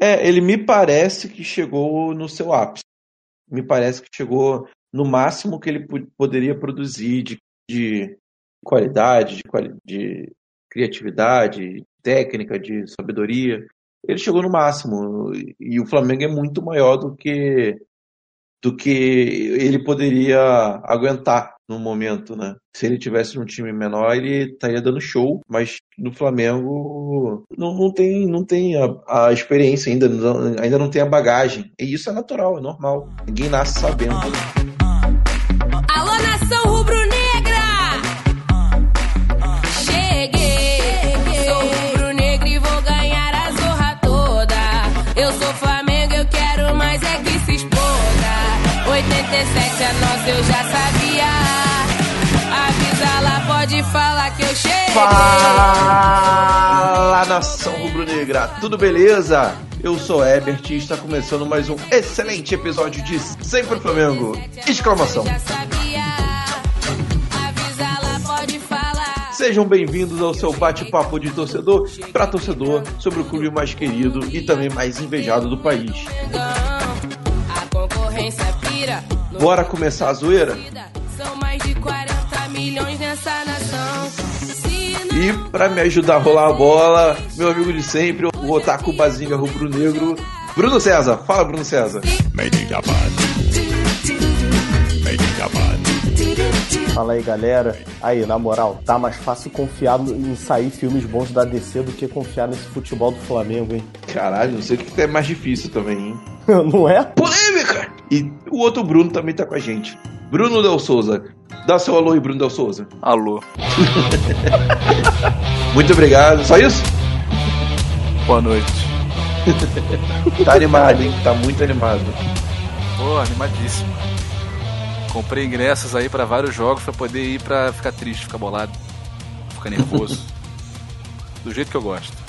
É, ele me parece que chegou no seu ápice. Me parece que chegou no máximo que ele poderia produzir de, de qualidade, de, de criatividade, técnica, de sabedoria. Ele chegou no máximo. E o Flamengo é muito maior do que do que ele poderia aguentar no momento, né? Se ele tivesse num time menor, ele estaria dando show, mas no Flamengo não, não tem, não tem a, a experiência ainda, não, ainda não tem a bagagem. E isso é natural, é normal. Ninguém nasce sabendo. 87 é eu já sabia pode falar que eu cheguei. Fala nação rubro-negra, tudo beleza? Eu sou Ebert e está começando mais um excelente episódio de Sempre Flamengo! Exclamação! Sejam bem-vindos ao seu bate-papo de torcedor para torcedor sobre o clube mais querido e também mais invejado do país. Bora começar a zoeira? São mais de 40 milhões nessa nação. E para me ajudar a rolar a bola, meu amigo de sempre, o Otaku Bazinga Rubro Negro, Bruno César. Fala, Bruno César. Fala aí, galera. Aí, na moral, tá mais fácil confiar em sair filmes bons da DC do que confiar nesse futebol do Flamengo, hein? Caralho, não sei o que é mais difícil também, hein? não é? Polêmica! E o outro Bruno também tá com a gente. Bruno Del Souza. Dá seu alô aí, Bruno Del Souza. Alô. Muito obrigado. Só isso? Boa noite. tá animado, hein? Tá muito animado. Pô, animadíssimo. Comprei ingressos aí para vários jogos para poder ir para ficar triste, ficar bolado, ficar nervoso. Do jeito que eu gosto.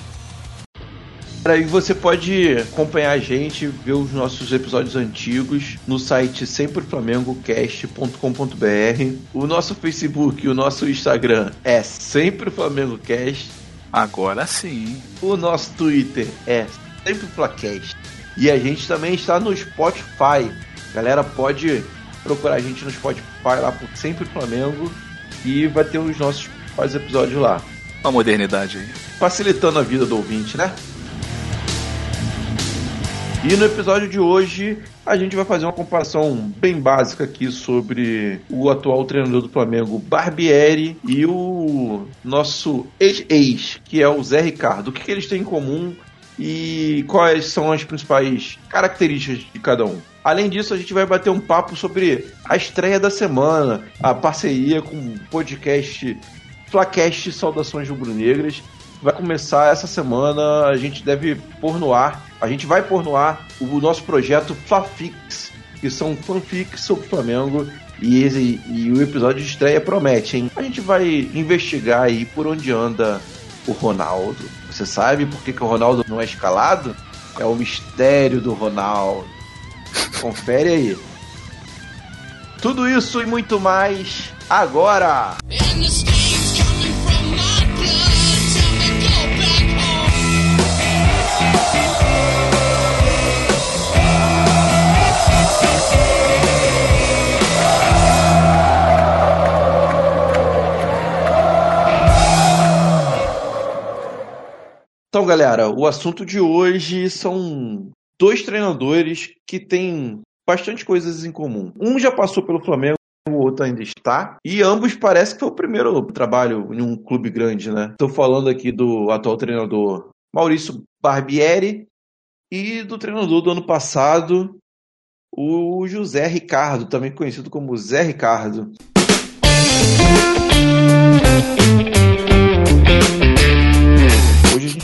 E você pode acompanhar a gente, ver os nossos episódios antigos no site sempreflamengocast.com.br. O nosso Facebook e o nosso Instagram é Sempre Flamengo Cast. Agora sim. O nosso Twitter é Sempre Flacast. E a gente também está no Spotify. Galera, pode procurar a gente no Spotify lá por Sempre Flamengo e vai ter os nossos episódios lá. Uma modernidade aí. Facilitando a vida do ouvinte, né? E no episódio de hoje a gente vai fazer uma comparação bem básica aqui sobre o atual treinador do Flamengo, Barbieri, e o nosso ex-ex, que é o Zé Ricardo. O que, que eles têm em comum e quais são as principais características de cada um. Além disso, a gente vai bater um papo sobre a estreia da semana, a parceria com o podcast Flacast Saudações Rubro-Negras. Vai começar essa semana, a gente deve pôr no ar a gente vai pôr no ar o nosso projeto Flafix, que são fanfics sobre o Flamengo. E, esse, e o episódio de estreia promete, hein? A gente vai investigar aí por onde anda o Ronaldo. Você sabe por que, que o Ronaldo não é escalado? É o mistério do Ronaldo. Confere aí. Tudo isso e muito mais agora! Então, galera, o assunto de hoje são dois treinadores que têm bastante coisas em comum. Um já passou pelo Flamengo, o outro ainda está. E ambos parece que foi o primeiro trabalho em um clube grande, né? Estou falando aqui do atual treinador Maurício Barbieri e do treinador do ano passado, o José Ricardo, também conhecido como Zé Ricardo.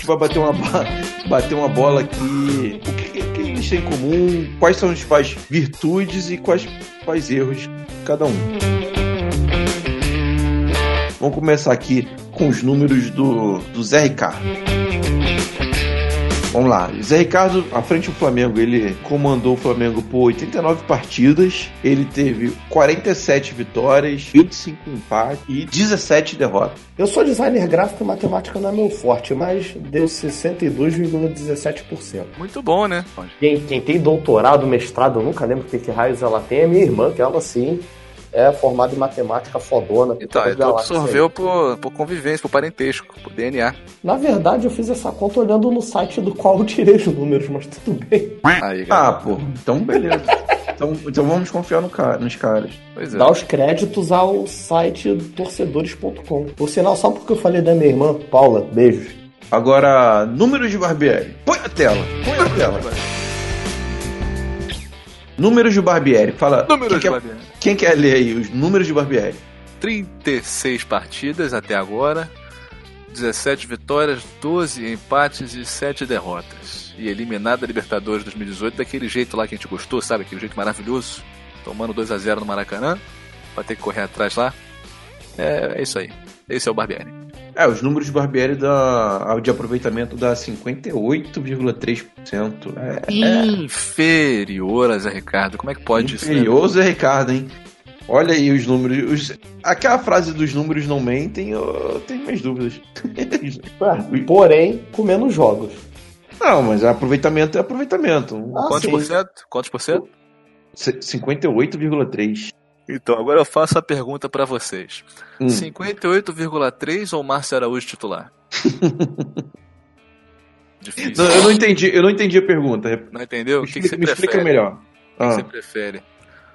Vai bater uma, bater uma bola aqui. O que, que eles têm em comum? Quais são as principais virtudes e quais, quais erros cada um? Vamos começar aqui com os números do, do Zé Ricardo. Vamos lá. Zé Ricardo, à frente do Flamengo, ele comandou o Flamengo por 89 partidas. Ele teve 47 vitórias, 25 empates e 17 derrotas. Eu sou designer gráfico e matemática não é meu forte, mas deu 62,17%. Muito bom, né? Quem, quem tem doutorado, mestrado, eu nunca lembro que, que raios ela tem, é minha irmã, que ela sim é formada em matemática fodona. Então, aí. absorveu por, por convivência, por parentesco, por DNA. Na verdade, eu fiz essa conta olhando no site do qual eu tirei os números, mas tudo bem. Aí, Ah, pô, então beleza. então, então vamos confiar no ca- nos caras. Pois é. Dá os créditos ao site torcedores.com. Por sinal, só porque eu falei da minha irmã, Paula, beijos. Agora, números de Barbieri. Põe na tela, põe na tela. Números de Barbieri. Fala. Números quem, de quer, Barbieri. quem quer ler aí os números de Barbieri? 36 partidas até agora, 17 vitórias, 12 empates e 7 derrotas. E eliminado da Libertadores 2018 daquele jeito lá que a gente gostou, sabe? Aquele jeito maravilhoso. Tomando 2 a 0 no Maracanã, pra ter que correr atrás lá. É, é isso aí. Esse é o Barbieri. É, os números de Barbieri da, de aproveitamento dá 58,3%. É, Inferior a Zé Ricardo. Como é que pode isso? né? inferior Zé Ricardo, hein? Olha aí os números. os- aquela frase dos números não mentem, eu tenho minhas dúvidas. É, porém, com menos jogos. não, mas aproveitamento é aproveitamento. Ah, Quantos sim. por cento? Quantos por cento? C- 58,3%. Então, agora eu faço a pergunta pra vocês. Hum. 58,3 ou Márcio Araújo titular? Difícil. Não, eu não entendi, eu não entendi a pergunta. Não entendeu? O Me que, que explica, você me explica melhor. O que Ah, você prefere?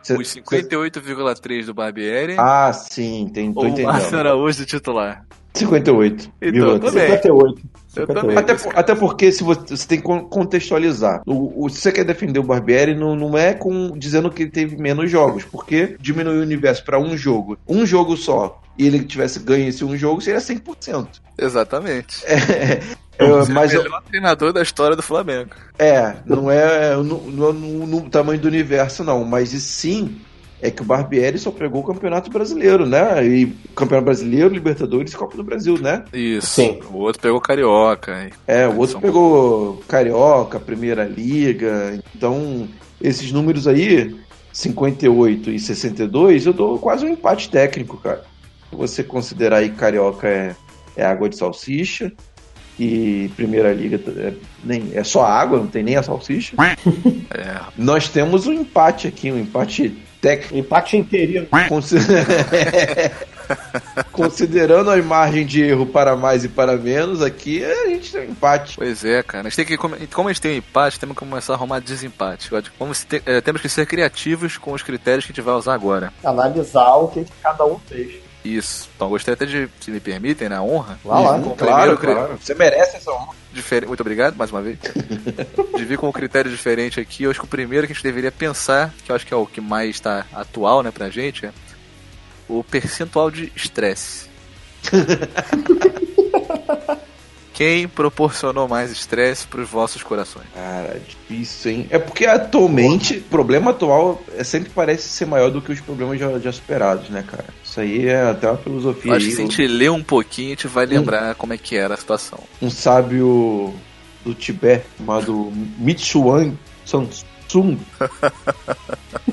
Cê- Os 58,3 do Barbieri ah, sim, entendi, tô ou o Márcio entendendo. Araújo de titular? 58. Então, tô bem. 58. Eu 58. também. Até, por- até porque se você, você tem que con- contextualizar. O, o- se você quer defender o Barbieri, não, não é com dizendo que ele teve menos jogos, porque diminuiu o universo para um jogo. Um jogo só. E ele tivesse ganho esse um jogo, seria 100%. Exatamente. É, Você mas é o eu- melhor treinador da história do Flamengo. é, não é no, no- no- tamanho do universo, não. Mas e sim é que o Barbieri só pegou o Campeonato Brasileiro, né? E Campeonato Brasileiro, Libertadores e Copa do Brasil, né? Isso. Sim. O outro pegou Carioca. É, o outro São- pegou Carioca, Primeira Liga. Então, esses números aí, 58 e 62, eu dou quase um empate técnico, cara. Se você considerar aí que Carioca é, é água de salsicha e Primeira Liga é, nem, é só água, não tem nem a salsicha. É, Nós temos um empate aqui, um empate técnico. Empate inteirinho. Consi- Considerando a margem de erro para mais e para menos, aqui a gente tem um empate. Pois é, cara. A gente tem que, como a gente tem um empate, temos que começar a arrumar desempate. Vamos ter- eh, temos que ser criativos com os critérios que a gente vai usar agora. Analisar o que cada um fez. Isso. Então, gostaria até de, se me permitem, na honra, Vai lá. com o Claro, primeiro claro. Você merece essa honra. diferente. Muito obrigado, mais uma vez. de vir com um critério diferente aqui. Eu acho que o primeiro que a gente deveria pensar, que eu acho que é o que mais está atual, né, pra gente, é o percentual de estresse. Quem proporcionou mais estresse pros vossos corações? Cara, difícil, hein? É porque atualmente, o problema atual é, sempre parece ser maior do que os problemas já, já superados, né, cara? Isso aí é até uma filosofia Eu acho que se a gente ler um pouquinho, a gente vai lembrar como é que era a situação. Um sábio do Tibete chamado Mitsuan Samsung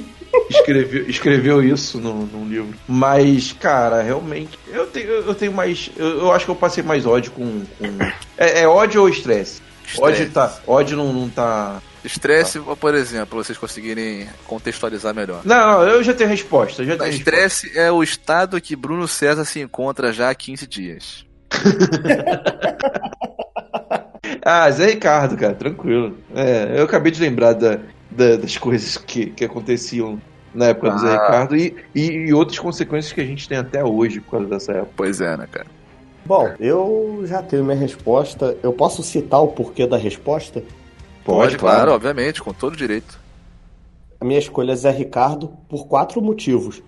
escreveu, escreveu isso no, num livro. Mas, cara, realmente, eu tenho, eu tenho mais. Eu, eu acho que eu passei mais ódio com. com- é, é ódio ou estresse? Ódio, tá, ódio não, não tá. Estresse, por exemplo, vocês conseguirem contextualizar melhor. Não, eu já tenho resposta. Já tenho resposta. Estresse é o estado que Bruno César se encontra já há 15 dias. Ah, Zé Ricardo, cara, tranquilo. É, eu acabei de lembrar da, da- das coisas que, que aconteciam na época do Zé Ah. Ricardo e, e, e outras consequências que a gente tem até hoje por causa dessa época. Pois é, né, cara? Bom, eu já tenho minha resposta. Eu posso citar o porquê da resposta? Pode, claro, obviamente, com todo direito. A minha escolha é Zé Ricardo por quatro motivos.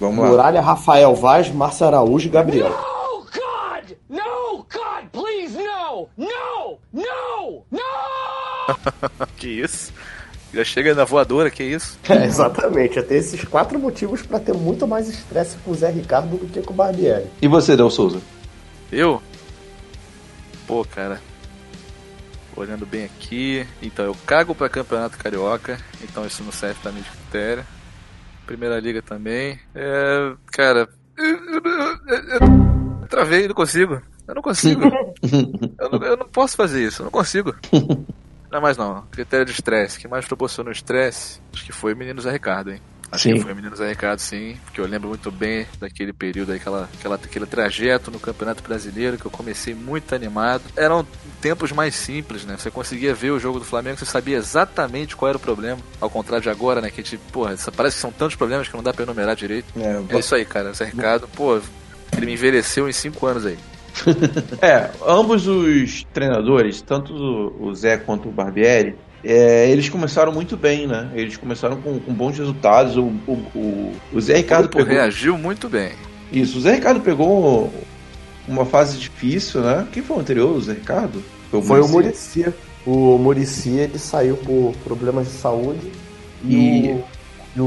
Vamos lá. Muralha, Rafael Vaz, Márcio Araújo e Gabriel. Oh, God! No! God, please, no! No! No! No! Que isso? Já chega na voadora, que isso? É, exatamente. Eu tenho esses quatro motivos pra ter muito mais estresse com o Zé Ricardo do que com o Barbieri. E você, Del Souza? Eu? Pô, cara. olhando bem aqui. Então eu cago para campeonato carioca, então isso não serve para mim de critério. Primeira liga também. É, cara, eu, travei, não consigo. Eu não consigo. eu, não, eu não posso fazer isso, eu não consigo. Não, mas não. Critério de estresse. que mais proporcionou estresse? Acho que foi o menino Zé Ricardo, hein? Acho Sim. que foi o menino Zé Ricardo, sim. Porque eu lembro muito bem daquele período, aí, aquela, aquela, aquele trajeto no Campeonato Brasileiro que eu comecei muito animado. Eram tempos mais simples, né? Você conseguia ver o jogo do Flamengo, você sabia exatamente qual era o problema. Ao contrário de agora, né? Que a gente, porra, parece que são tantos problemas que não dá pra enumerar direito. É, É isso aí, cara. Zé Ricardo, pô, ele me envelheceu em 5 anos aí. É, ambos os treinadores, tanto o Zé quanto o Barbieri, é, eles começaram muito bem, né? Eles começaram com, com bons resultados. O, o, o, o Zé Ricardo pegou. reagiu muito bem. Isso, o Zé Ricardo pegou uma fase difícil, né? Quem foi o anterior, o Zé Ricardo? Foi o Muricy. Murici. O Murici ele saiu por problemas de saúde e, E- o, e o-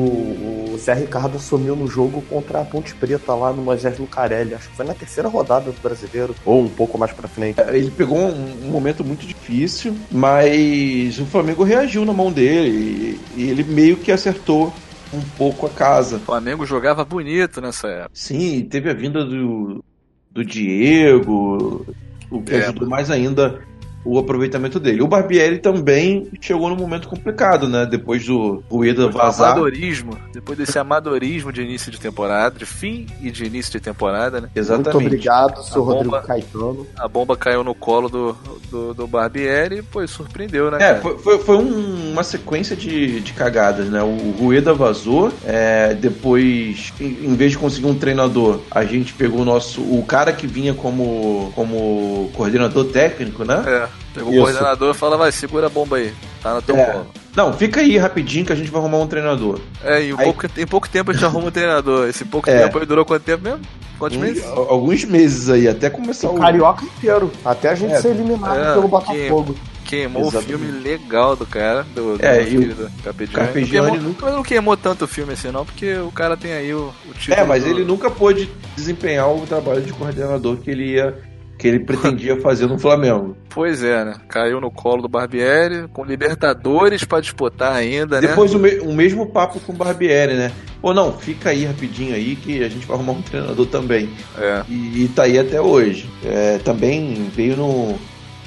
o Zé Ricardo assumiu no jogo contra a Ponte Preta lá no Moisés Lucarelli. Acho que foi na terceira rodada do brasileiro, ou um pouco mais pra frente. Ele pegou um, um momento muito difícil, mas o Flamengo reagiu na mão dele e, e ele meio que acertou um pouco a casa. O Flamengo jogava bonito nessa época. Sim, teve a vinda do, do Diego, o que É. ajudou mais ainda o aproveitamento dele. O Barbieri também chegou num momento complicado, né? Depois do Rueda vazar. Amadorismo. Depois desse amadorismo de início de temporada, de fim e de início de temporada, né? Exatamente. Muito obrigado, seu A Rodrigo bomba- Caetano. A bomba caiu no colo do, do, do Barbieri e, pô, surpreendeu, né? É, foi, foi, foi um- uma sequência de, de cagadas, né? O Rueda vazou, é, depois, em, em vez de conseguir um treinador, a gente pegou o nosso. O cara que vinha como, como coordenador técnico, né? É, pegou Isso. o coordenador e fala, vai, segura a bomba aí. Tá no teu É. colo. Não, fica aí rapidinho que a gente vai arrumar um treinador. É, e em, Aí- pouco, em pouco tempo a gente arruma um treinador. Esse pouco É. tempo aí durou quanto tempo mesmo? Quantos Um- meses? al- alguns meses aí, até começar O o. Carioca inteiro, até a gente É. ser eliminado É, pelo Botafogo. Queimou Exatamente. o filme legal do cara, do, do É, nosso o querido Carpegiani. Carpegiani Não queimou, nunca- mas não queimou tanto o filme assim não, porque o cara tem aí o, o título É, mas do- ele nunca pôde desempenhar o trabalho de coordenador que ele ia. Que ele pretendia fazer no Flamengo. Pois é, né? Caiu no colo do Barbieri, com Libertadores pra disputar ainda, né? Depois o, me- o mesmo papo com o Barbieri, né? Pô, não, fica aí rapidinho aí que a gente vai arrumar um treinador também. É. E, e tá aí até hoje. É, também veio no.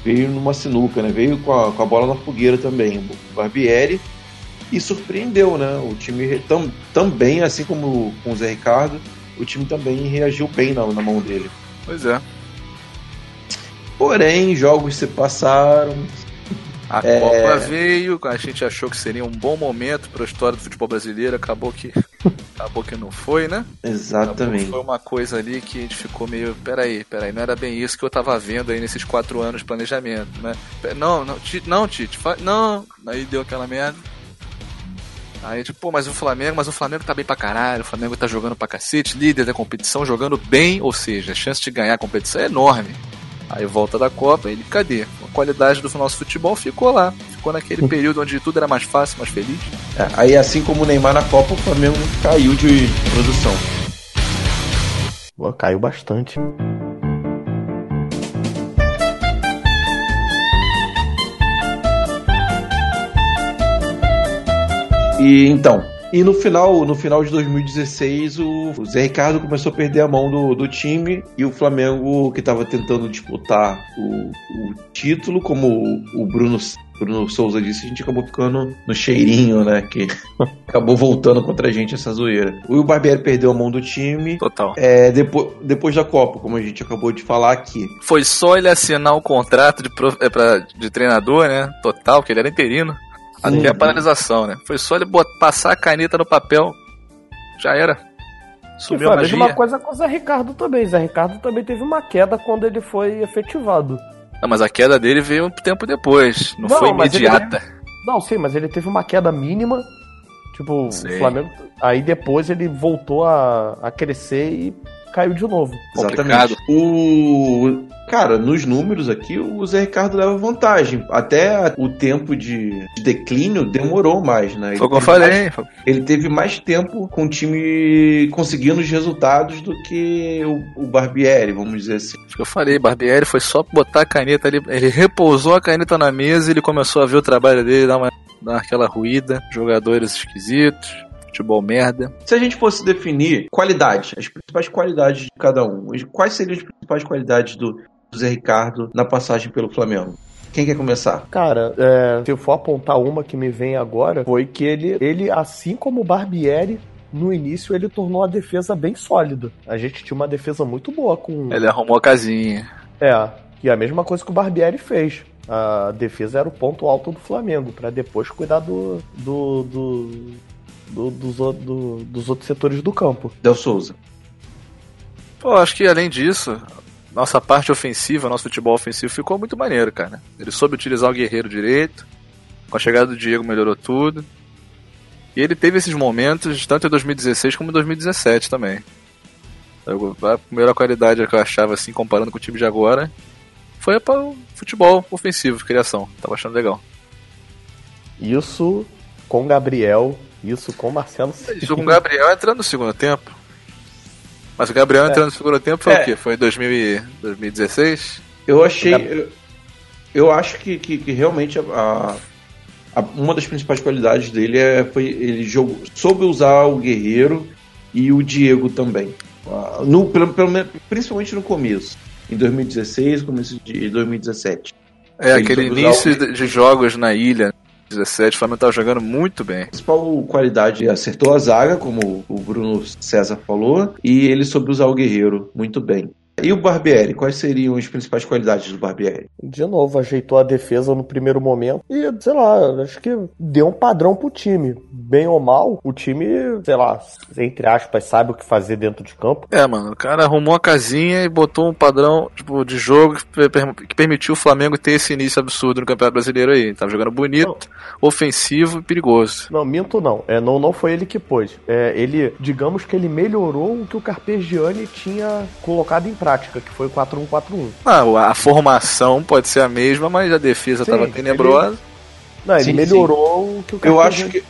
Veio numa sinuca, né? Veio com a, com a bola na fogueira também. O Barbieri. E surpreendeu, né? O time tam, também, assim como com o Zé Ricardo, o time também reagiu bem na, na mão dele. Pois é. Porém, jogos se passaram. A É. Copa veio, a gente achou que seria um bom momento para a história do futebol brasileiro, acabou que acabou que não foi, né? Exatamente. Foi uma coisa ali que a gente ficou meio, peraí, peraí, não era bem isso que eu tava vendo aí nesses quatro anos de planejamento, né? Não, não, Tite, não, Tite, não, aí deu aquela merda. Aí, tipo, pô, mas o Flamengo, mas o Flamengo tá bem pra caralho, o Flamengo tá jogando pra cacete, líder da competição, jogando bem, ou seja, a chance de ganhar a competição é enorme. Aí volta da Copa, ele cadê? A qualidade do nosso futebol ficou lá. Ficou naquele período onde tudo era mais fácil, mais feliz. É, aí, assim como o Neymar na Copa, o Flamengo caiu de produção. Pô, caiu bastante. E então, e no final, no final de 2016, o, o Zé Ricardo começou a perder a mão do, do time e o Flamengo, que estava tentando disputar o, o título, como o, o Bruno, Bruno Souza disse, a gente acabou ficando no cheirinho, né? Que acabou voltando contra a gente essa zoeira. O Barbieri perdeu a mão do time. Total. É, depois, depois da Copa, como a gente acabou de falar aqui. Foi só ele assinar o contrato de, é, pra- de treinador, né? Total, que ele era interino. Até a paralisação, né? Foi só ele bot- passar a caneta no papel. Já era. Sumiu foi a a mesma magia. coisa com o Zé Ricardo também. Zé Ricardo também teve uma queda quando ele foi efetivado. Não, mas a queda dele veio um tempo depois. Não, Não, foi imediata. Não, sim, mas ele teve uma queda mínima. Tipo, Sei. o Flamengo. Aí depois ele voltou a, a crescer e caiu de novo. Exatamente. O. Cara, nos números aqui, o Zé Ricardo leva vantagem. Até o tempo de de declínio demorou mais, né? Ele Foi o que eu teve falei. mais- ele teve mais tempo com o time conseguindo os resultados do que o, o Barbieri, vamos dizer assim. Acho que eu falei, Barbieri foi só botar a caneta ali. Ele repousou a caneta na mesa e ele começou a ver o trabalho dele, dar, uma, dar aquela ruída. Jogadores esquisitos, futebol merda. Se a gente fosse definir qualidade, as principais qualidades de cada um, quais seriam as principais qualidades do, Zé Ricardo na passagem pelo Flamengo? Quem quer começar? Cara, é, se eu for apontar uma que me vem agora, foi que ele, ele assim como o Barbieri, no início ele tornou a defesa bem sólida. A gente tinha uma defesa muito boa com. Ele arrumou a casinha. É, e a mesma coisa que o Barbieri fez. A defesa era o ponto alto do Flamengo, pra depois cuidar do, do, do, do- dos, do- dos outros setores do campo. Del Souza. Pô, acho que além disso, nossa parte ofensiva, nosso futebol ofensivo ficou muito maneiro, cara. Ele soube utilizar o guerreiro direito. Com a chegada do Diego melhorou tudo. E ele teve esses momentos tanto em 2016 como em 2017 também. Eu- A primeira qualidade que eu achava, assim, comparando com o time de agora, foi para o futebol ofensivo, criação. Tava achando legal. Isso com Gabriel, isso com Marcelo Isso com o Gabriel entrando no segundo tempo. Mas o Gabriel entrando no segundo tempo foi É. o quê? Foi em 2000 e- 2016? Eu achei. Eu, eu acho que, que, que realmente a, a- a- uma das principais qualidades dele é foi ele jogou, soube usar o Guerreiro e o Diego também. Ah, No, pelo, pelo principalmente no começo. Em 2016, começo de 2017. É, Ele aquele início de de jogos na ilha, 17, o Flamengo tava jogando muito bem. A principal qualidade acertou a zaga, como o Bruno César falou, e ele soube usar o Guerreiro muito bem. E o Barbieri, quais seriam as principais qualidades do Barbieri? De novo, ajeitou a defesa no primeiro momento e, sei lá, acho que deu um padrão pro time. Bem ou mal, o time, sei lá, entre aspas, sabe o que fazer dentro de campo. É, mano, o cara arrumou a casinha e botou um padrão tipo, de jogo que, per- que permitiu o Flamengo ter esse início absurdo no Campeonato Brasileiro aí. Tava jogando bonito, ofensivo e perigoso. Não, minto não. É, não, não foi ele que pôs. É, ele, digamos que ele melhorou o que o Carpegiani tinha colocado em prática, que foi o 4-1-4-1. Ah, a formação pode ser a mesma, mas a defesa Sim, tava tenebrosa. Não, ele Sim, melhorou o que o Eu Carpegiani... acho que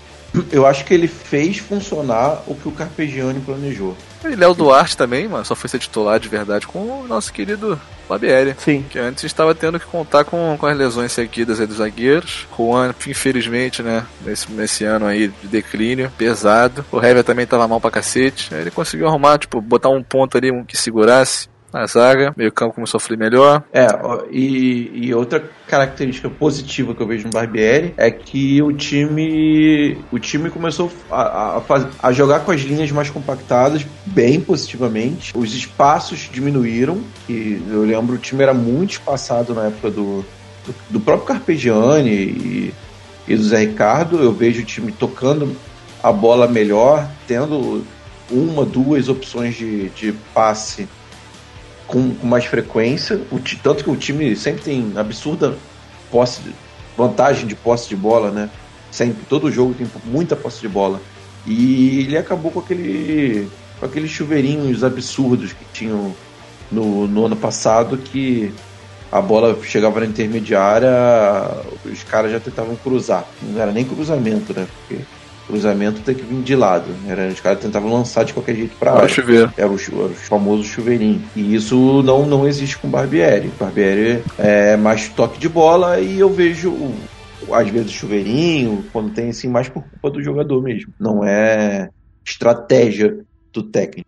eu acho que ele fez funcionar o que o Carpegiani planejou. E Léo Duarte também, mano, só foi ser titular de verdade com o nosso querido Barbieri. Sim. Que antes estava tendo que contar com, com as lesões seguidas aí dos zagueiros. Juan, infelizmente, né, nesse, nesse ano aí de declínio, pesado. O Hever também tava mal pra cacete. Aí ele conseguiu arrumar, tipo, botar um ponto ali um que segurasse a zaga. Meio campo começou a fluir melhor. É, e, e outra característica positiva que eu vejo no Barbieri é que o time o time começou a, a, a jogar com as linhas mais compactadas bem positivamente. Os espaços diminuíram, e eu lembro o time era muito espaçado na época do, do, do próprio Carpegiani e, e do Zé Ricardo. Eu vejo o time tocando a bola melhor, tendo uma, duas opções de, de passe com, mais frequência. O tanto que o time sempre tem absurda posse, de- vantagem de posse de bola, né? Sempre, todo jogo tem muita posse de bola. E ele acabou com aquele com aqueles chuveirinhos absurdos que tinham no, no ano passado que a bola chegava na intermediária, os caras já tentavam cruzar. Não era nem cruzamento, né? Porque cruzamento tem que vir de lado. Era, os caras tentavam lançar de qualquer jeito para chover. era o, era o famoso chuveirinho. E isso não, não existe com o Barbieri. Barbieri é mais toque de bola e eu vejo, às vezes, chuveirinho, quando tem assim, mais por culpa do jogador mesmo. Não é estratégia do técnico.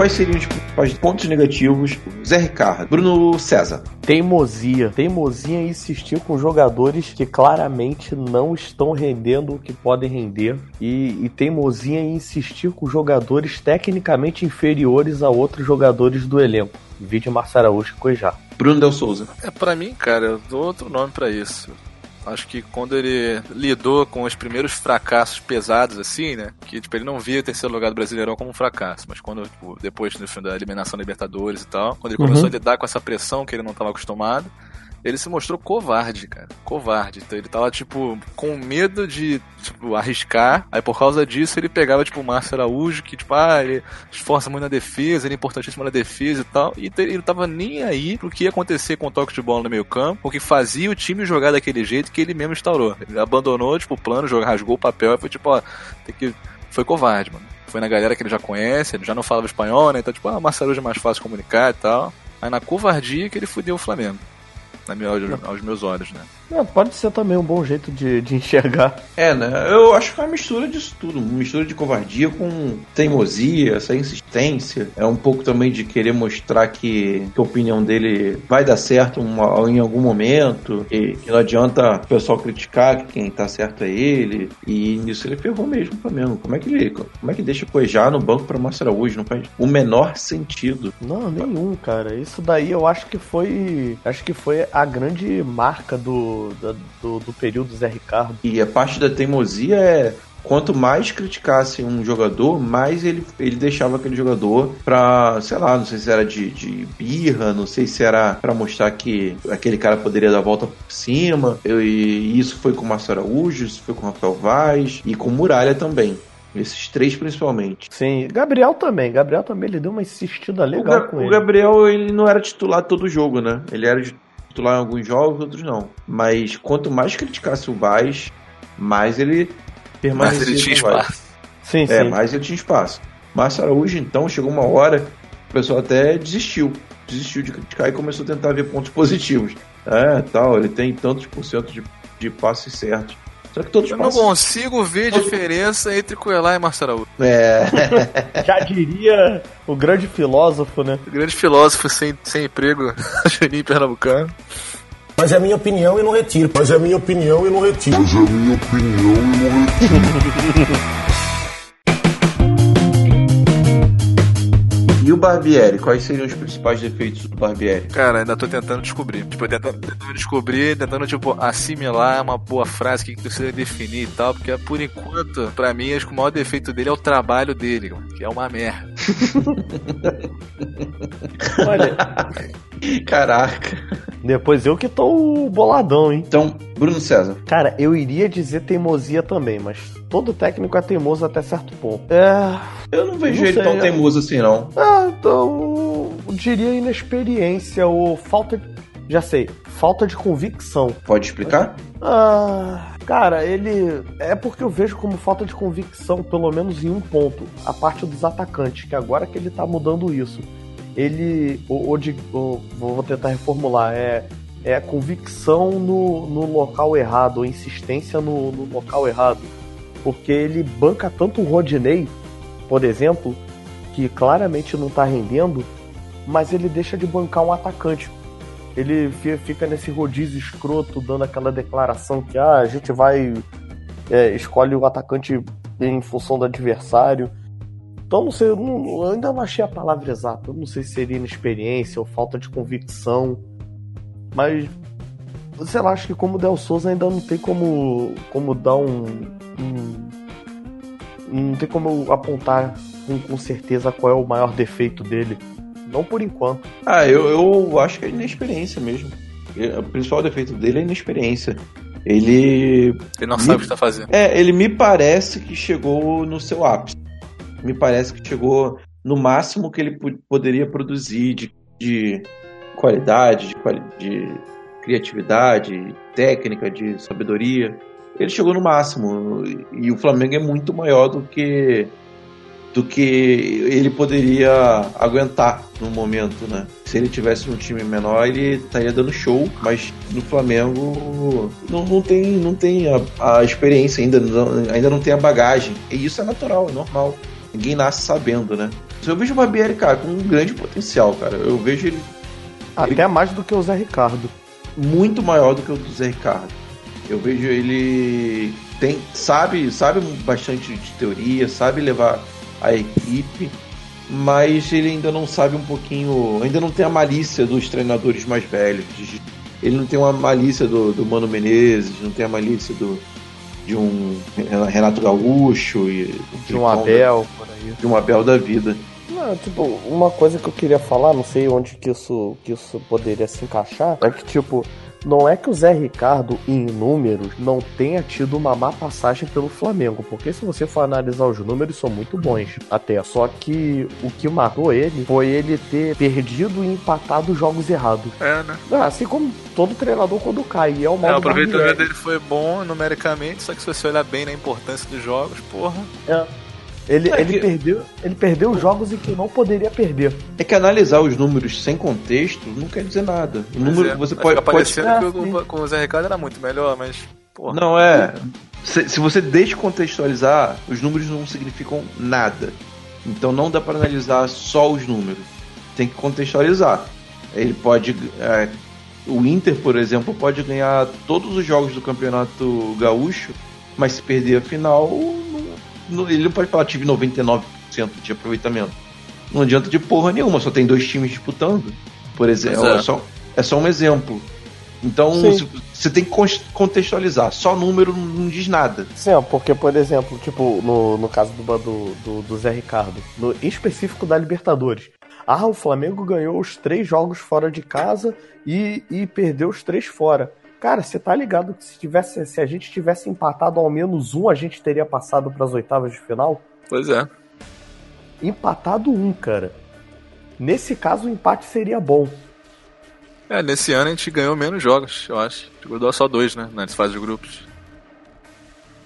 Quais seriam os principais pontos negativos? Zé Ricardo, Bruno César. Teimosia. Teimosia em insistir com jogadores que claramente não estão rendendo o que podem render. E, e teimosia em insistir com jogadores tecnicamente inferiores a outros jogadores do elenco. Vídeo Marcelo Araújo e Cuejá. Bruno Del Souza. É, pra mim, cara, eu dou outro nome pra isso. Acho que quando ele lidou com os primeiros fracassos pesados, assim, né? Que tipo, ele não via o terceiro lugar do Brasileirão como um fracasso, mas quando, tipo, depois no fim da eliminação da Libertadores e tal, quando ele Uhum. começou a lidar com essa pressão que ele não estava acostumado, ele se mostrou covarde, cara. Covarde. Então ele tava, tipo, com medo de, tipo, arriscar. Aí por causa disso ele pegava, tipo, o Márcio Araújo, que, tipo, ah, ele esforça muito na defesa, ele é importantíssimo na defesa e tal. E ele não tava nem aí pro que ia acontecer com o toque de bola no meio campo, o que fazia o time jogar daquele jeito que ele mesmo instaurou. Ele abandonou, tipo, o plano, rasgou o papel e foi tipo, ó, tem que. Foi covarde, mano. Foi na galera que ele já conhece, ele já não falava espanhol, né? Então, tipo, ah, Márcio Araújo é mais fácil comunicar e tal. Aí na covardia que ele fudeu o Flamengo. Na minha, aos, meus olhos, né? Pode ser também um bom jeito de, de enxergar. É, né? Eu acho que é uma mistura disso tudo. Uma mistura de covardia com teimosia, essa insistência. É um pouco também de querer mostrar que, que a opinião dele vai dar certo uma, em algum momento. E que não adianta o pessoal criticar que quem tá certo é ele. E nisso ele ferrou mesmo o Flamengo. Como é que ele como é que deixa coejar no banco pra Márcio Araújo? Não faz o menor sentido. Não, nenhum, cara. Isso daí eu acho que foi. Acho que foi a grande marca do do, do, período Zé Ricardo. E a parte da teimosia é quanto mais criticasse um jogador, mais ele, ele deixava aquele jogador pra, sei lá, não sei se era de, de birra, não sei se era para mostrar que aquele cara poderia dar a volta por cima. Eu, e isso foi com o Marcelo Araújo, isso foi com o Rafael Vaz e com o Muralha também. Esses três principalmente. Sim, Gabriel também. Gabriel também ele deu uma insistida legal o Ga com o ele. Gabriel ele não era titular todo jogo, né? Ele era de titular em alguns jogos, outros não. Mas quanto mais criticasse o Vaz, mais ele permanecia Mas ele tinha espaço. Sim, É, sim. mais ele tinha espaço. Márcio Araújo, então, chegou uma hora o pessoal até desistiu. Desistiu de criticar e começou a tentar ver pontos positivos. É, tal, ele tem tantos por cento de, de passes certos. Só que todos Eu não passes... consigo ver diferença entre Coelá e Marcelo. É, Já diria o grande filósofo, né? Grande filósofo sem, sem emprego, Juninho Pernambucano. Mas é a minha opinião e não retiro. Mas é a minha opinião e não retiro. Mas é a minha opinião e não retiro. Barbieri? Quais seriam os principais defeitos do Barbieri? Cara, ainda tô tentando descobrir. Tipo, tentando, tentando descobrir, tentando, tipo, assimilar uma boa frase que precisa definir e tal, porque por enquanto, pra mim, acho que o maior defeito dele é o trabalho dele, que é uma merda. Olha, Caraca. depois eu que tô o boladão, hein? Então, Bruno César. Cara, eu iria dizer teimosia também, mas todo técnico é teimoso até certo ponto. É. Eu não vejo Não ele sei, tão é. teimoso assim, não. Ah, então. Eu diria inexperiência ou falta de. Já sei, falta de convicção. Pode explicar? Ah, cara, ele. É porque eu vejo como falta de convicção, pelo menos em um ponto. A parte dos atacantes, que agora que ele tá mudando isso. Ele. Ou, ou de, ou- vou tentar reformular. É. É convicção no, no local errado, ou insistência no, no local errado. Porque ele banca tanto o Rodinei, por exemplo, que claramente não tá rendendo, mas ele deixa de bancar um atacante. Ele fi- fica nesse rodízio escroto, dando aquela declaração que ah, a gente vai. é, escolhe o atacante em função do adversário. Então, não sei, eu, não- eu ainda não achei a palavra exata. Eu não sei se seria inexperiência ou falta de convicção. Mas, sei lá, acho que como o Del Souza ainda não tem como, como dar um, um- Não tem como apontar com, com certeza qual é o maior defeito dele. Não por enquanto. Ah, eu, eu acho que é inexperiência mesmo. O principal defeito dele é inexperiência. Ele. Ele não sabe o que tá fazendo. É, ele me parece que chegou no seu ápice. Me parece que chegou no máximo que ele po- poderia produzir de, de qualidade, de, quali- de criatividade, técnica, de sabedoria. Ele chegou no máximo. E o Flamengo é muito maior do que do que ele poderia aguentar no momento, né? Se ele tivesse um time menor, ele estaria dando show, mas no Flamengo não, não tem, não tem a, a experiência ainda, não- ainda não tem a bagagem. E isso é natural, é normal. Ninguém nasce sabendo, né? Eu vejo o Barbieri, cara, com um grande potencial, cara. Eu vejo ele Até mais do que o Zé Ricardo. muito maior do que o do Zé Ricardo. Eu vejo ele tem sabe sabe bastante de teoria, sabe levar a equipe, mas ele ainda não sabe um pouquinho, ainda não tem a malícia dos treinadores mais velhos. Ele não tem uma malícia do, do Mano Menezes, não tem a malícia do de um Renato Gaúcho e De um Abel, por aí. de um Abel da vida. Não, tipo, uma coisa que eu queria falar, não sei onde que isso, que isso poderia se encaixar, é que, tipo, não é que o Zé Ricardo, em números, não tenha tido uma má passagem pelo Flamengo, porque se você for analisar os números, são muito bons até. Só que o que matou ele foi ele ter perdido e empatado jogos errados. É, né? Ah, Assim como todo treinador quando cai, e é o É, modo o aproveitamento dele foi bom numericamente, só que se você olhar bem na importância dos jogos, porra. É. Ele, É ele, que- perdeu, ele perdeu jogos em que não poderia perder. É que analisar os números sem contexto não quer dizer nada. O número é, você pode. pode parecendo que o- sim. com o Zé Ricardo era muito melhor, mas. Porra. Não é. Se, se você descontextualizar, os números não significam nada. Então não dá para analisar só os números. Tem que contextualizar. Ele pode. é, o Inter, por exemplo, pode ganhar todos os jogos do campeonato gaúcho, mas se perder a final, ele não pode falar tive 99% de aproveitamento. Não adianta de porra nenhuma, só tem dois times disputando. Por exemplo, é. é. só, é só um exemplo. Então você tem que contextualizar. Só número não, diz nada. Sim, porque, por exemplo, tipo, no, no caso do, do, do, do Zé Ricardo, no, em específico da Libertadores. Ah, o Flamengo ganhou os três jogos fora de casa e, e perdeu os três fora. Cara, você tá ligado que se, tivesse, se a gente tivesse empatado ao menos um, a gente teria passado para as oitavas de final? Pois é. Empatado um, cara. Nesse caso, o empate seria bom. É, nesse ano a gente ganhou menos jogos, eu acho. A gente ganhou só dois, né? Nas fases de grupos.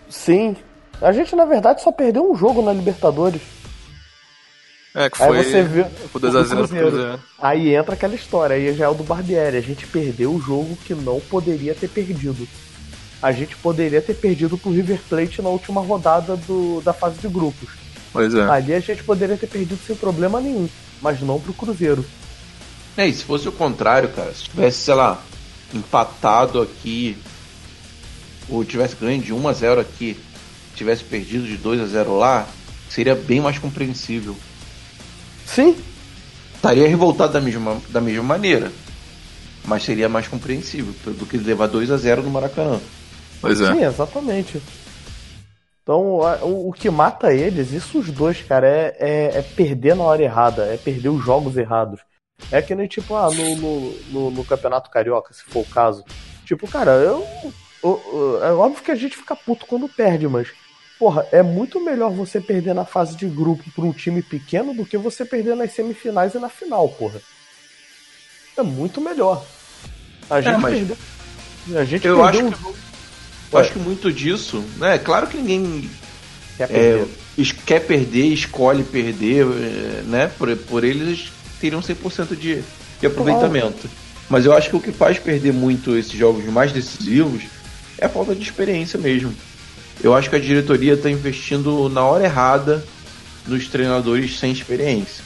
Sim. A gente, na verdade, só perdeu um jogo na Libertadores. É, que Aí foi você vê o 2x0 pro Cruzeiro. Cruzeiro. Aí entra aquela história, aí já é o do Barbieri. A gente perdeu o jogo que não poderia ter perdido. A gente poderia ter perdido pro River Plate na última rodada do, da fase de grupos. Pois é. Ali a gente poderia ter perdido sem problema nenhum, mas não pro Cruzeiro. É, e se fosse o contrário, cara, se tivesse, sei lá, empatado aqui, ou tivesse ganho de 1 a 0 aqui, tivesse perdido de 2 a 0 lá, seria bem mais compreensível. Sim, Estaria revoltado da mesma, da mesma maneira, mas seria mais compreensível do que levar 2 a 0 no Maracanã. Pois é. sim, exatamente. Então, o, o que mata eles, isso os dois, cara, é, é, é perder na hora errada, é perder os jogos errados. É que nem, tipo, ah, no, no, no, no Campeonato Carioca, se for o caso. Tipo, cara, eu, eu- eu- É óbvio que a gente fica puto quando perde, mas. Porra, é muito melhor você perder na fase de grupo pra um time pequeno do que você perder nas semifinais e na final, porra. É muito melhor. A gente mas- perdeu. A gente Eu perdeu acho que-. Eu acho que muito disso, né? Claro que ninguém Quer é, perder. es- quer perder, escolhe perder, é, né? Por, por eles teriam 100% de, de aproveitamento. Mas eu acho que o que faz perder muito esses jogos mais decisivos é a falta de experiência mesmo. Eu acho que a diretoria está investindo na hora errada nos treinadores sem experiência.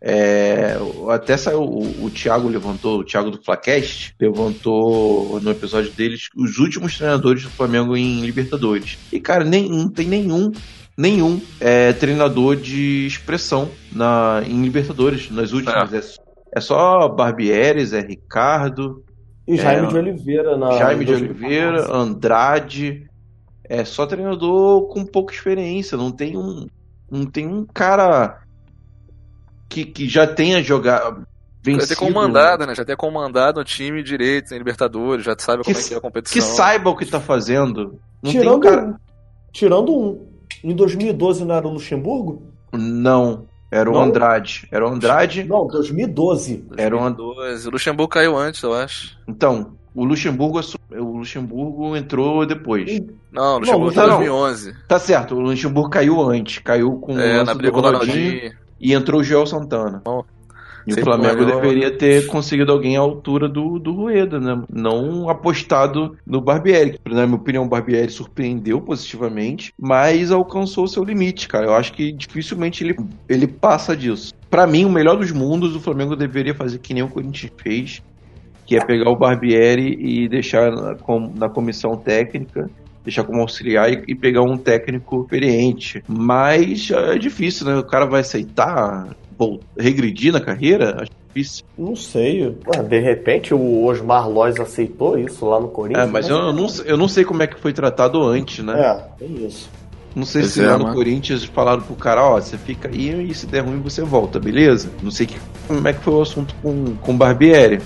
É, até saiu, o, o Thiago levantou, o Thiago do Flacast levantou no episódio deles os últimos treinadores do Flamengo em Libertadores. E cara, nem, não tem nenhum nenhum é, treinador de expressão na, em Libertadores, nas últimas. É, é só Barbieri, Zé Ricardo, E Jaime é, de Oliveira na. Jaime de Oliveira, 2014. Andrade. É só treinador com pouca experiência. Não tem um, não tem um cara que, que já tenha jogado. Já Vencido, ter comandado, né? Já ter comandado um time direito em Libertadores, já sabe Que como é que é a que competição. saiba o que tá fazendo. Não tem um Tirando, cara. um, tirando um. Em 2012 não era o Luxemburgo? Não, era o Não? Andrade. Era o Andrade. Não, 2012. Era um 2012. O Luxemburgo caiu antes, eu acho. Então, o Luxemburgo, assu- o Luxemburgo entrou depois. Não, o Luxemburgo não, foi em não. 2011. Tá certo, o Luxemburgo caiu antes. Caiu com o É, lance do o Ronaldinho. Ronaldinho. E entrou o Joel Santana. Bom, e o Flamengo ganhou. deveria ter conseguido alguém à altura do, do Rueda, né? Não apostado no Barbieri. que, Na minha opinião, o Barbieri surpreendeu positivamente, mas alcançou o seu limite, cara. Eu acho que dificilmente ele, ele passa disso. Pra mim, o melhor dos mundos, o Flamengo deveria fazer que nem o Corinthians fez, que é pegar o Barbieri e deixar na, com- na comissão técnica deixar como auxiliar e, e pegar um técnico experiente. Mas é difícil, né? O cara vai aceitar vol- regredir na carreira? Acho difícil. Não sei. Ué, de repente o Osmar Lois aceitou isso lá no Corinthians. É, mas eu, eu não, eu não sei como é que foi tratado antes, né? É, tem isso. Não sei Pois se é, lá no mano. Corinthians falaram pro cara, ó, você fica aí e se der ruim você volta, beleza? Não sei que, como é que foi o assunto com, com o Barbieri.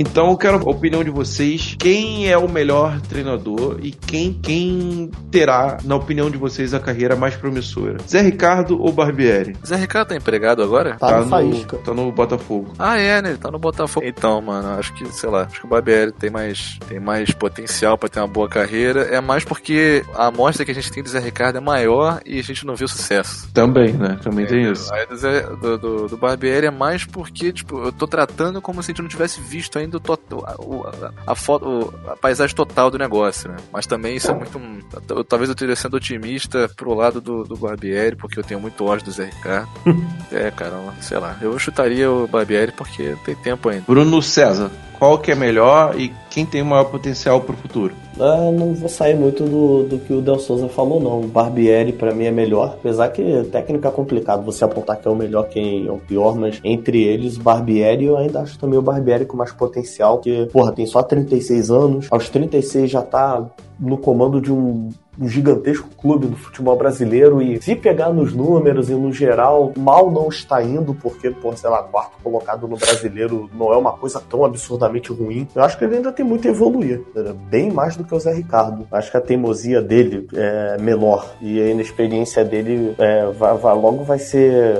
in Então eu quero a opinião de vocês. Quem é o melhor treinador e quem, quem terá, na opinião de vocês, a carreira mais promissora? Zé Ricardo ou Barbieri? Zé Ricardo tá empregado agora? Tá, no Faísca. tá no Botafogo. Ah, é, né? Ele tá no Botafogo. Então, mano, acho que, sei lá, acho que o Barbieri tem mais, tem mais potencial pra ter uma boa carreira. É mais porque a amostra que a gente tem do Zé Ricardo é maior e a gente não vê o sucesso. Também, né? Também tem isso. Aí do, Zé, do, do, do Barbieri é mais porque, tipo, eu tô tratando como se a gente não tivesse visto ainda o, to- o- a, a foto, o- a paisagem total do negócio, né? Mas também isso é muito. eu- Talvez eu esteja sendo otimista pro lado do, do Barbieri, porque eu tenho muito ódio do Zé Ricardo. é, cara, sei lá. Eu chutaria o Barbieri porque tem tempo ainda. Bruno César, qual que é melhor e quem tem o maior potencial pro futuro? Ah, não vou sair muito do, do que o Del Souza falou, não. O Barbieri, pra mim, é melhor. Apesar que técnica é complicado você apontar que é o melhor, quem é o pior, mas entre eles, o Barbieri, eu ainda acho também o Barbieri com mais potencial, que, porra, tem só 36 anos. Aos 36 já tá no comando de um um gigantesco clube do futebol brasileiro e se pegar nos números e no geral, mal não está indo, porque, por sei lá, quarto colocado no brasileiro não é uma coisa tão absurdamente ruim. Eu acho que ele ainda tem muito a evoluir, né? bem mais do que o Zé Ricardo. Acho que a teimosia dele é menor e a inexperiência dele é, vai, vai- logo vai ser,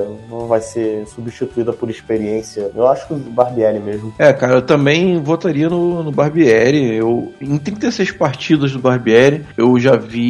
vai ser substituída por experiência. Eu acho que o Barbieri mesmo. É, cara, eu também votaria no, no Barbieri. Eu, em 36 partidas do Barbieri, eu já vi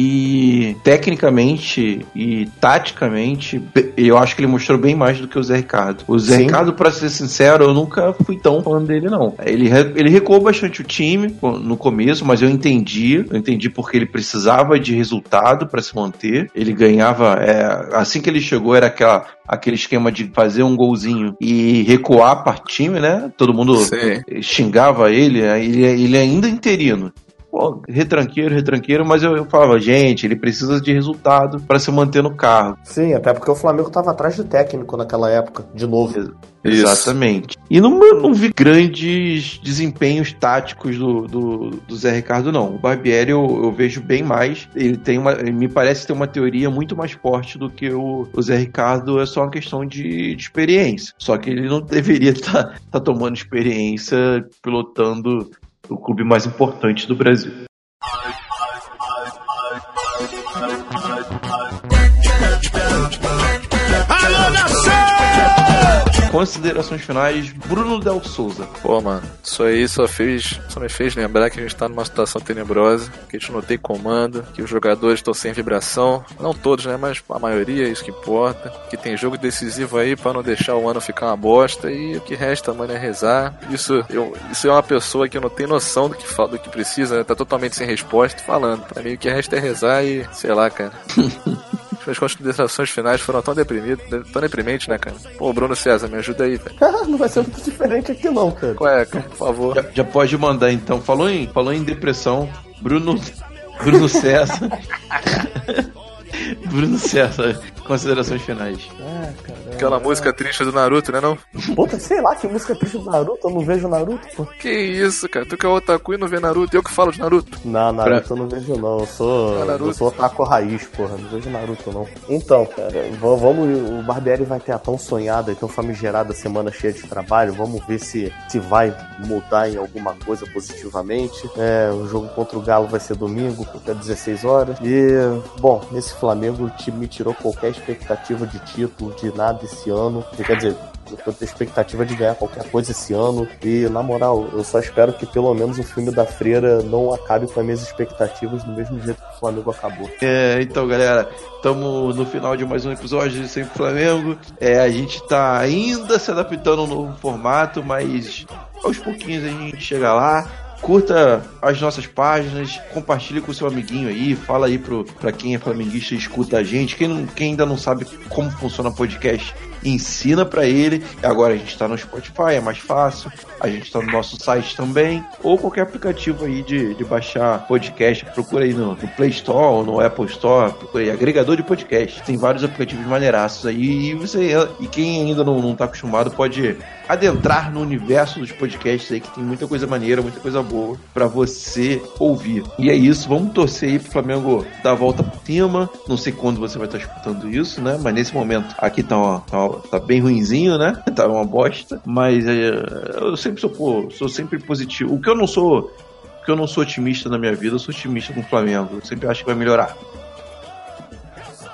tecnicamente e taticamente, eu acho que ele mostrou bem mais do que o Zé Ricardo. O Zé Sim. Ricardo, pra ser sincero, eu nunca fui tão fã dele, não. Ele, ele recuou bastante o time no começo, mas eu entendi. Eu entendi porque ele precisava de resultado pra se manter. Ele ganhava. é, assim que ele chegou, era aquela, aquele esquema de fazer um golzinho e recuar para time, né? Todo mundo Sim. xingava ele, ele, ele ainda interino. Pô, retranqueiro, retranqueiro, mas eu, eu falava, gente, ele precisa de resultado para se manter no carro. Sim, até porque o Flamengo estava atrás de técnico naquela época, de novo. Isso. Exatamente. E não, não vi grandes desempenhos táticos do, do, do Zé Ricardo, não. O Barbieri eu, eu vejo bem mais. Ele tem uma. ele Me parece ter uma teoria muito mais forte do que o, o Zé Ricardo. É só uma questão de, de experiência. Só que ele não deveria estar tomando experiência pilotando o clube mais importante do Brasil. Considerações finais, Bruno Del Souza. Pô, mano, isso aí só fez, só me fez lembrar que a gente tá numa situação tenebrosa, que a gente não tem comando, que os jogadores estão sem vibração, não todos, né, mas a maioria, isso que importa, que tem jogo decisivo aí pra não deixar o ano ficar uma bosta e o que resta, mano, é rezar. Isso, eu, isso é uma pessoa que não tem noção do que fala, do que precisa, né, tá totalmente sem resposta falando. Pra mim o que resta é rezar e, sei lá, cara. As considerações finais foram tão deprimidas, tão deprimentes, né, cara? Pô, Bruno César, me ajuda aí, velho. não vai ser muito diferente aqui não, cara. Qual é, cara? Por favor. Já, já pode mandar então. Falou em, falou em depressão, Bruno, Bruno César. Bruno César, considerações finais. Ah. Aquela música triste do Naruto, né não? Puta, sei lá, que música triste do Naruto, eu não vejo Naruto, pô. Que isso, cara? Tu que é otaku e não vê Naruto, eu que falo de Naruto. Não, Naruto eu não vejo não, eu sou, Ah, Naruto. eu sou otaku raiz, porra, não vejo Naruto não. Então, cara, vamos, o Barbieri vai ter a tão sonhada e tão famigerada semana cheia de trabalho, vamos ver se, se vai mudar em alguma coisa positivamente. É, o jogo contra o Galo vai ser domingo, até 16 horas. E, bom, esse Flamengo te- me tirou qualquer expectativa de título, de nada esse ano. Quer dizer, eu tô com expectativa de ganhar qualquer coisa esse ano. E, na moral, eu só espero que pelo menos o filme da Freira não acabe com as minhas expectativas do mesmo jeito que o Flamengo acabou. É, então, galera, estamos no final de mais um episódio de Sempre Flamengo. É, a gente tá ainda se adaptando a um novo formato, mas aos pouquinhos a gente chega lá. Curta as nossas páginas, compartilhe com seu amiguinho aí, fala aí pro, pra quem é flamenguista e escuta a gente. Quem, não- quem ainda não sabe como funciona podcast, ensina pra ele. Agora a gente tá no Spotify, é mais fácil. A gente tá no nosso site também, ou qualquer aplicativo aí de, de baixar podcast. Procura aí no, no Play Store ou no Apple Store, procura aí, agregador de podcast. Tem vários aplicativos maneiraços aí e você e quem ainda não, não tá acostumado pode adentrar no universo dos podcasts aí, que tem muita coisa maneira, muita coisa boa para você ouvir. E é isso, vamos torcer aí pro Flamengo dar a volta por cima. Não sei quando você vai estar escutando isso, né? Mas nesse momento aqui tá, uma, tá, tá bem ruinzinho, né? Tá uma bosta. Mas é, eu sempre sou, sou sempre positivo. O que eu não sou. Que eu não sou otimista na minha vida, eu sou otimista com o Flamengo. Eu sempre acho que vai melhorar.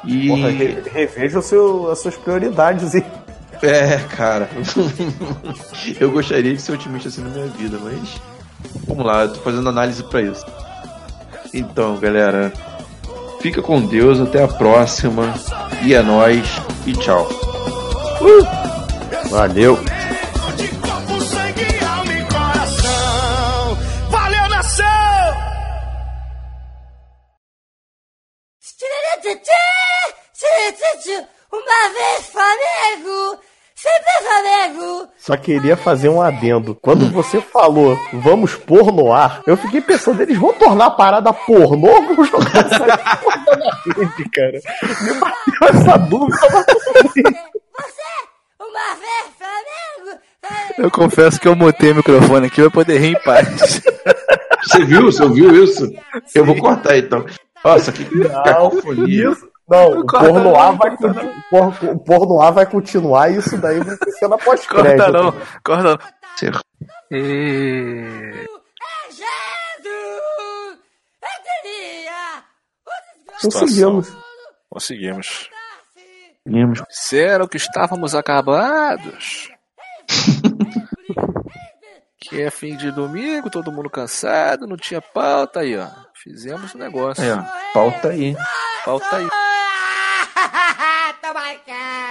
E. Porra, re- reveja seu, as suas prioridades e É, cara. eu gostaria de ser otimista assim na minha vida, mas. Vamos lá, eu tô fazendo análise pra isso. Então, galera. Fica com Deus, até a próxima. E é nóis. E tchau. Valeu. De corpo, sangue, alma e coração. Valeu, nação! Uma vez Flamengo, sempre Flamengo. Só queria fazer um adendo. Quando você falou, vamos pôr no ar, eu fiquei pensando, eles vão tornar a parada pornô ou vão jogar essa porra na rede, cara? Me bateu essa dúvida, bem. Você, uma vez Flamengo. Flamengo. Eu confesso que eu mutei o microfone aqui pra poder rir em paz. Você viu? Você ouviu isso? Eu vou cortar então. Nossa, que cacofonia. Isso. Não, o porno A vai, o porno A vai continuar e isso daí vai ser cena pós-crédito. Corta não, corta não. Certo. E... Conseguimos. Conseguimos. Seguimos. Disseram que estávamos acabados. que é fim de domingo, todo mundo cansado, não tinha pauta aí, ó. Fizemos o negócio. É, pauta aí. Pauta aí. bye, cat.